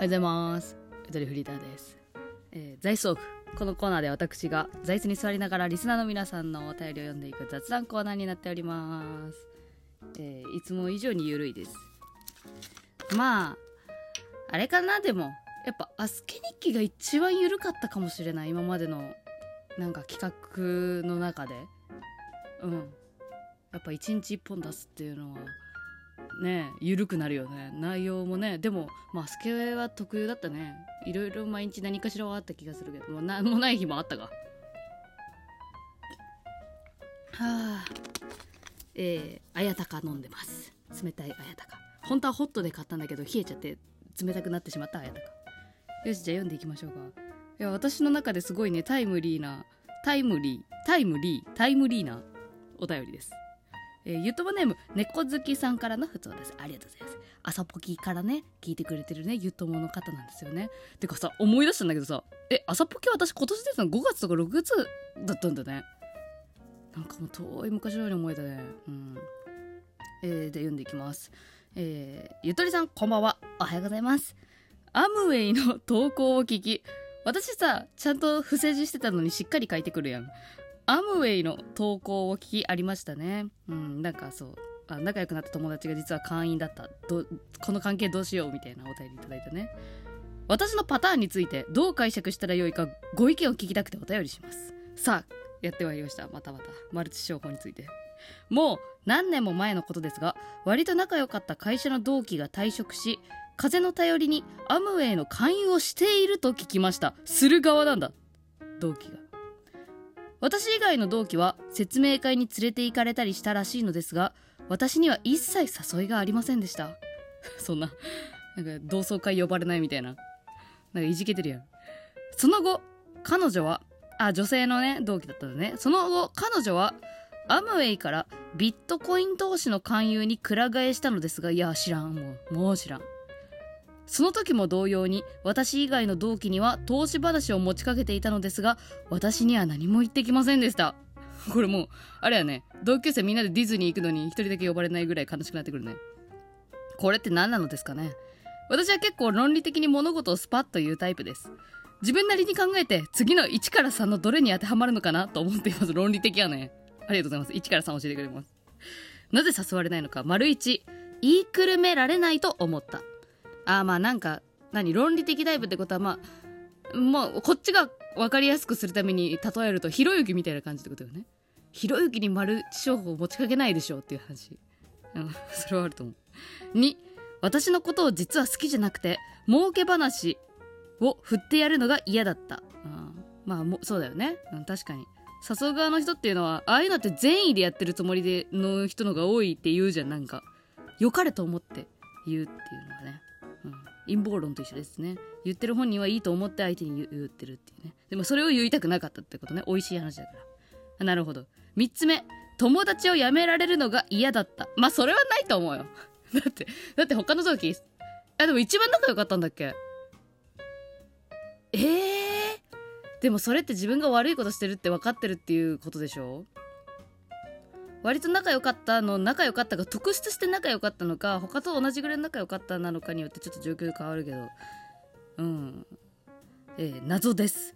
おはようございます。エドリフリーターです。えー、座椅子オフ。このコーナーで私が座椅子に座りながらリスナーの皆さんのお便りを読んでいく雑談コーナーになっております。えーいつも以上にゆるいです。まあ、あれかな、でも。やっぱ、アスケ日記が一番緩かったかもしれない。今までの、なんか企画の中で。うん。やっぱ一日一本出すっていうのは、ね緩くなるよね。内容もね。でもまあスケは特有だったね。いろいろ毎日何かしらはあった気がするけど。もう何もない日もあったがはあ。えー、綾鷹飲んでます。冷たい綾鷹本当はホットで買ったんだけど冷えちゃって冷たくなってしまった綾鷹よしじゃあ読んでいきましょうか。いや私の中ですごいねタイムリーなタイムリータイムリータイムリーなお便りです。えー、ゆとばネーム猫好きさんからの普通です。ありがとうございます。朝ポキからね聞いてくれてるねゆともの方なんですよね。てかさ思い出したんだけどさえ朝ポキ私今年出たの5月とか6月だったんだね。なんかもう遠い昔のように思えたね。うん。えー、で読んでいきます。えー、ゆとりさんこんばんは。おはようございます。アムウェイの投稿を聞き私さちゃんと不正字してたのにしっかり書いてくるやん。アムウェイの投稿を聞きありましたね。うん、なんかそう。あ仲良くなった友達が実は会員だった。どこの関係どうしようみたいなお便りいただいてね。私のパターンについてどう解釈したらよいかご意見を聞きたくてお便りします。さあやってまいりました。またまた。マルチ商法について。もう何年も前のことですが割と仲良かった会社の同期が退職し風の頼りにアムウェイの勧誘をしていると聞きました。する側なんだ。同期が。私以外の同期は説明会に連れて行かれたりしたらしいのですが私には一切誘いがありませんでした。そんななんか同窓会呼ばれないみたいな。なんかいじけてるやん。その後彼女はあ女性のね同期だったんだね。その後彼女はアムウェイからビットコイン投資の勧誘にくら替えしたのですがいや知らんもうもう知らん。その時も同様に私以外の同期には投資話を持ちかけていたのですが私には何も言ってきませんでした。これもうあれやね同級生みんなでディズニー行くのに一人だけ呼ばれないぐらい悲しくなってくるね。これって何なのですかね。私は結構論理的に物事をスパッと言うタイプです。自分なりに考えて次の1から3のどれに当てはまるのかなと思っています。論理的やね。ありがとうございます。1から3教えてくれます。なぜ誘われないのか。丸1言いくるめられないと思った。あまあなんか何論理的タイプってことはまあまあこっちが分かりやすくするために例えるとひろゆきみたいな感じってことよね。ひろゆきにマルチ商法を持ちかけないでしょうっていう話。うん。それはあると思う。2私のことを実は好きじゃなくて儲け話を振ってやるのが嫌だった、うん、まあもそうだよね、うん、確かに。誘う側の人っていうのはああいうのって善意でやってるつもりでの人のが多いって言うじゃんなんか。良かれと思って言うっていうのがね、陰謀論と一緒ですね。言ってる本人はいいと思って相手に言ってるっていうね。でもそれを言いたくなかったってことね。美味しい話だから。なるほど。3つ目。友達を辞められるのが嫌だった。まあそれはないと思うよ。だってだって他の同期あでも一番仲良かったんだっけ。えー、でもそれって自分が悪いことしてるって分かってるっていうことでしょ？割と仲良かったの仲良かったが特筆して仲良かったのか他と同じぐらい仲良かったなのかによってちょっと状況変わるけど。うん。えー、謎です。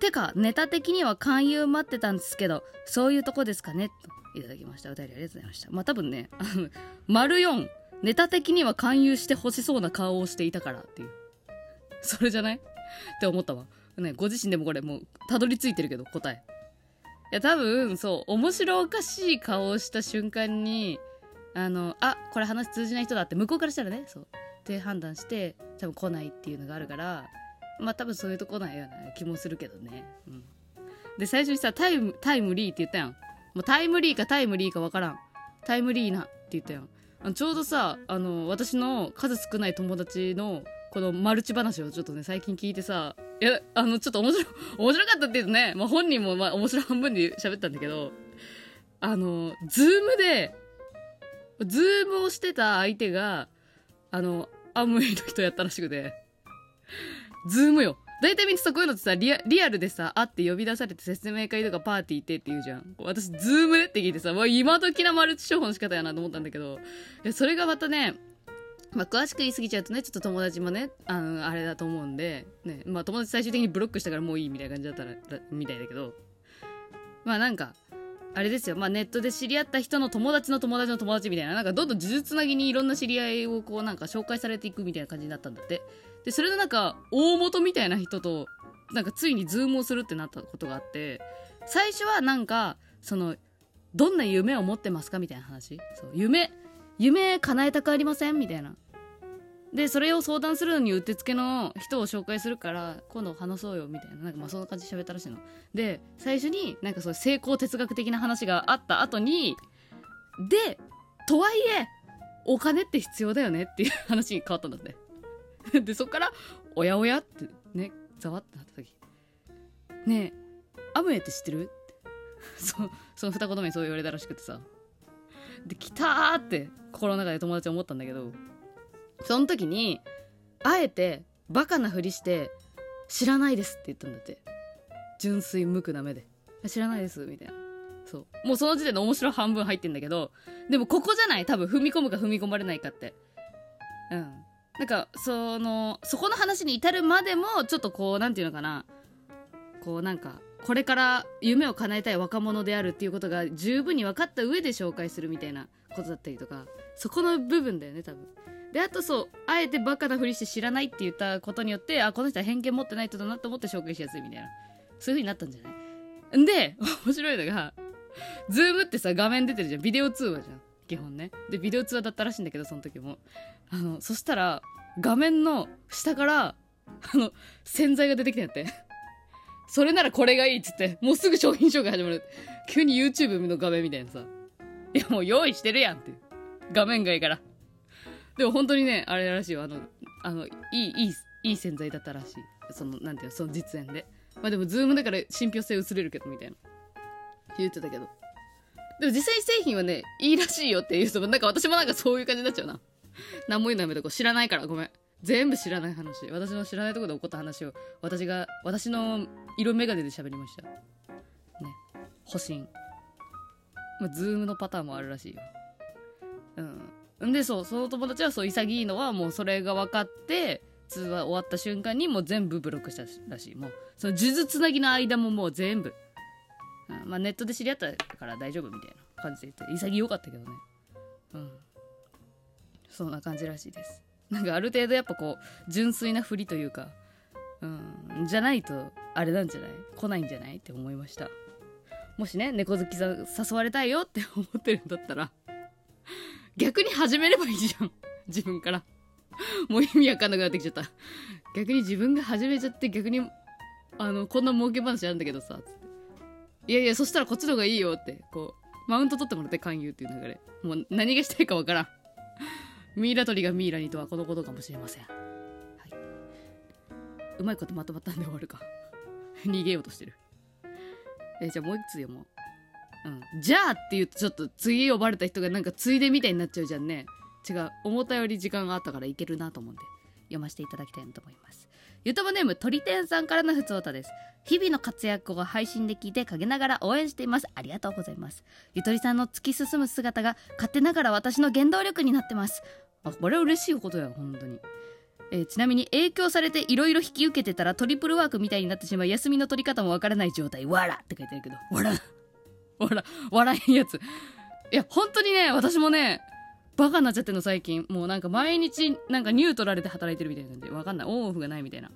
てかネタ的には勧誘待ってたんですけどそういうとこですかね？といただきました。お便りありがとうございました。まあ多分ねあの丸4ネタ的には勧誘してほしそうな顔をしていたからっていう。それじゃない？って思ったわ。ねご自身でもこれもうたどり着いてるけど答え。や多分そう面白おかしい顔をした瞬間にあのあこれ話通じない人だって向こうからしたらねそうって判断して多分来ないっていうのがあるからまあ多分そういうとこなんやな気もするけどね、うん、で最初にさタイムタイムリーって言ったやん。もうタイムリーかタイムリーか分からん。タイムリーなって言ったやん。あのちょうどさあの私の数少ない友達のこのマルチ話をちょっとね最近聞いてさいやあのちょっと面白 面白かったって言うとね、まあ、本人もまあ面白半分で喋ったんだけどあのズームでズームをしてた相手があのアムウェイの人やったらしくてズームよ。大体みんなさこういうのってさリアリアルでさ会って呼び出されて説明会とかパーティー行ってって言うじゃん。私ズームでって聞いてさわ今時なマルチ商法の仕方やなと思ったんだけどいやそれがまたねまあ、詳しく言い過ぎちゃうとね、ちょっと友達もね、あの、あれだと思うんで、ね、まあ友達最終的にブロックしたからもういいみたいな感じだったら、みたいだけど、まあなんか、あれですよ、まあネットで知り合った人の友達の友達の友達みたいな、なんかどんどん数珠つなぎにいろんな知り合いをこうなんか紹介されていくみたいな感じになったんだって。で、それでなんか、大元みたいな人と、なんかついにズームをするってなったことがあって、最初はなんか、その、どんな夢を持ってますかみたいな話。そう、夢、夢叶えたくありませんみたいな。でそれを相談するのにうってつけの人を紹介するから今度話そうよみたいな。なんかまあそんな感じで喋ったらしいの。で最初になんかそう成功哲学的な話があった後にでとはいえお金って必要だよねっていう話に変わったんだって。でそっからおやおやってねざわってなった時。ねえアムウェイって知ってる？って。そその二言目にそう言われたらしくてさ。で来たーって心の中で友達思ったんだけど。その時にあえてバカなふりして知らないですって言ったんだって。純粋無垢な目で。知らないですみたいな。そう。もうその時点で面白半分入ってんだけどでもここじゃない？多分踏み込むか踏み込まれないかって。うん。なんかそのそこの話に至るまでもちょっとこう何て言うのかな。こうなんかこれから夢を叶えたい若者であるっていうことが十分に分かった上で紹介するみたいなことだったりとかそこの部分だよね多分。であとそうあえてバカなふりして知らないって言ったことによってあこの人は偏見持ってない人だなと思って紹介しやすいみたいな。そういう風になったんじゃない？んで 面白いのがズームってさ画面出てるじゃん。ビデオ通話じゃん。基本ね。でビデオ通話だったらしいんだけどその時も。あのそしたら画面の下からあの洗剤が出てきたんやって。それならこれがいいっつってもうすぐ商品紹介始まる。急に YouTube の画面みたいなさ。いやもう用意してるやんって画面がいいから。でも本当にね、あれらしいよ。あの、あの、いい、いい、いい洗剤だったらしい。その、なんていうの、その実演で。まあでも、ズームだから信憑性薄れるけど、みたいな。言ってたけど。でも実際製品はね、いいらしいよっていう人も、なんか私もなんかそういう感じになっちゃうな。何も言うのやめとこう。知らないから、ごめん。全部知らない話。私の知らないところで起こった話を、私が、私の色眼鏡で喋りました。ね。保身。まあ、ズームのパターンもあるらしいよ。うん。んでそうその友達はそう潔いのはもうそれが分かって通話終わった瞬間にもう全部ブロックしたらしいもうその数珠つなぎの間ももう全部、うん、まあネットで知り合ったから大丈夫みたいな感じで言って潔かったけどね。うん。そんな感じらしいです。なんかある程度やっぱこう純粋なふりというかうんじゃないとあれなんじゃない？来ないんじゃない？って思いました。もしね猫好きさ誘われたいよって思ってるんだったら逆に始めればいいじゃん。自分から。もう意味わかんなくなってきちゃった。逆に自分が始めちゃって逆に、あの、こんな儲け話あるんだけどさ、つって。いやいや、そしたらこっちの方がいいよって、こう、マウント取ってもらって勧誘っていう流れ。もう何がしたいかわからん。ミイラ取りがミイラにとはこのことかもしれません。はい。うまいことまとまったんで終わるか。逃げようとしてる。えじゃあもう一つ読もう。うん、じゃあって言うとちょっと次呼ばれた人がなんかついでみたいになっちゃうじゃんね。違う。思ったより時間があったからいけるなと思うんで読ませていただきたいなと思います。ゆとばネーム鳥天さんからのふつおたです。日々の活躍を配信で聞いて陰ながら応援しています。ありがとうございます。ゆとりさんの突き進む姿が勝手ながら私の原動力になってます。あこれは嬉しいことや本当に。えー、ちなみに影響されていろいろ引き受けてたらトリプルワークみたいになってしまい休みの取り方もわからない状態。わらって書いてあるけど。わら。笑、笑えんやつ。いや、本当にね、私もね、バカになっちゃってんの最近。もうなんか毎日、なんかニュートラルで働いてるみたいな感じで、わかんない。オンオフがないみたいな。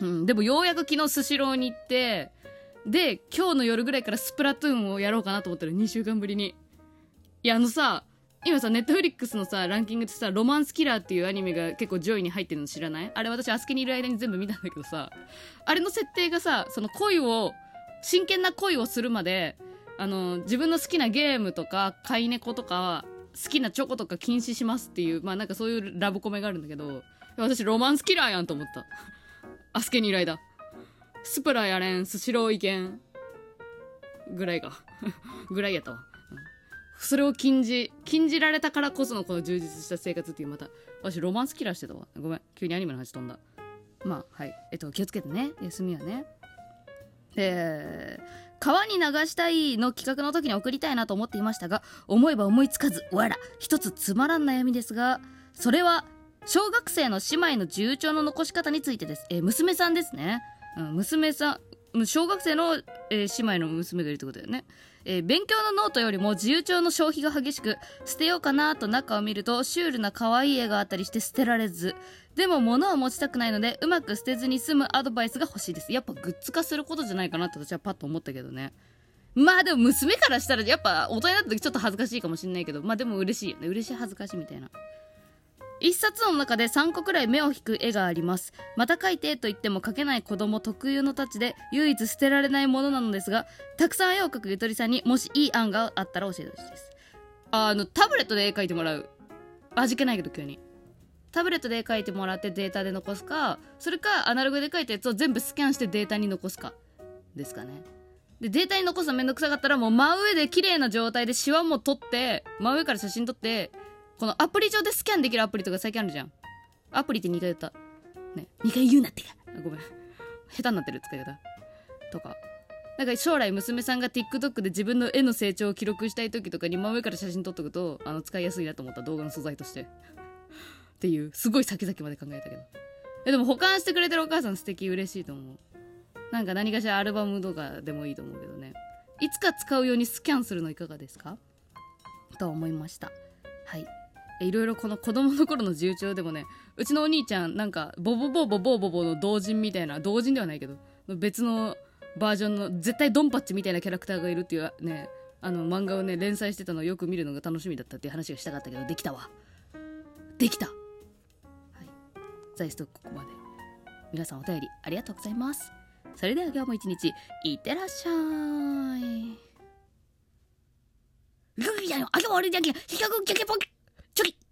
うん、でもようやく昨日スシローに行って、で、今日の夜ぐらいからスプラトゥーンをやろうかなと思ったら2週間ぶりに。いや、あのさ、今さ、ネットフリックスのさ、ランキングでさ、ロマンスキラーっていうアニメが結構上位に入ってるの知らない？あれ私、アスケにいる間に全部見たんだけどさ、あれの設定がさ、その恋を、真剣な恋をするまで、あの自分の好きなゲームとか飼い猫とか好きなチョコとか禁止しますっていうまあなんかそういうラブコメがあるんだけど私ロマンスキラーやんと思った。アスケに依頼だスプラやれんスシローいけんぐらいか ぐらいやったわ、それを禁じ禁じられたからこそのこの充実した生活っていうまた私ロマンスキラーしてたわ。ごめん。急にアニメの話飛んだ。まあはい。えっと気をつけてね。休みはね。えー川に流したいの企画の時に送りたいなと思っていましたが思えば思いつかずわら一つつまらん悩みですがそれは小学生の姉妹の自由帳の残し方についてです、えー娘さんですね、うん、娘さん小学生の、えー姉妹の娘がいるってことだよね、えー勉強のノートよりも自由帳の消費が激しく捨てようかなと中を見るとシュールな可愛い絵があったりして捨てられず。でも物を持ちたくないのでうまく捨てずに済むアドバイスが欲しいです。やっぱグッズ化することじゃないかなって私はパッと思ったけどね。まあでも娘からしたらやっぱ大人になった時ちょっと恥ずかしいかもしんないけどまあでも嬉しいよね。嬉しい恥ずかしいみたいな。一冊の中で3個くらい目を引く絵があります。また描いてと言っても描けない子供特有のタッチで唯一捨てられないものなのですがたくさん絵を描くゆとりさんにもしいい案があったら教えてほしいです。あのタブレットで絵描いてもらう。味気ないけど急に。タブレットで絵描いてもらってデータで残すかそれかアナログで描いたやつを全部スキャンしてデータに残すかですかね。でデータに残すのめんどくさかったらもう真上で綺麗な状態でシワも撮って真上から写真撮ってこのアプリ上でスキャンできるアプリとか最近あるじゃん。アプリって2回言った。ね。2回言うなってか。ごめん。下手になってる使い方とか。なんか将来娘さんが TikTok で自分の絵の成長を記録したい時とかに真上から写真撮っとくとあの使いやすいなと思った動画の素材として。っていうすごい先々まで考えたけど。えでも保管してくれてるお母さん素敵嬉しいと思う。なんか何かしらアルバムとかでもいいと思うけどね。いつか使うようにスキャンするのいかがですか？と思いました。はい。いろいろこの子供の頃の自由帳でもねうちのお兄ちゃんなんかボボボボボボボの同人みたいな同人ではないけど別のバージョンの絶対ドンパッチみたいなキャラクターがいるっていうねあの漫画をね連載してたのをよく見るのが楽しみだったっていう話がしたかったけどできたわ。できた。はい。ザイストここまで。皆さんお便りありがとうございます。それでは今日も一日いってらっしゃい。ルギじゃん、あと俺だけ、比較キャケポキ、チョキ。